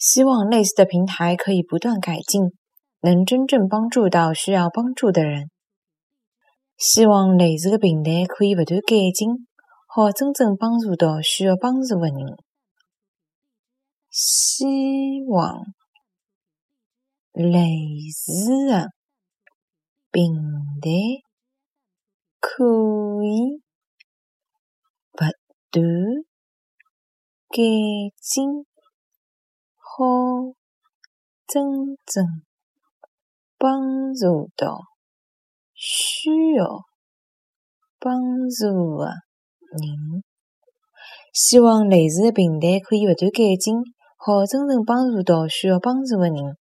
希望类似的平台可以不断改进，能真正帮助到需要帮助的人。希望类似的平台可以不断改进，好真正帮助到需要帮助的人。希望类似的平台可以不断改进。好，真正帮助到需要帮助的人。希望类似的平台可以不断改进，好，真正帮助到需要帮助的人。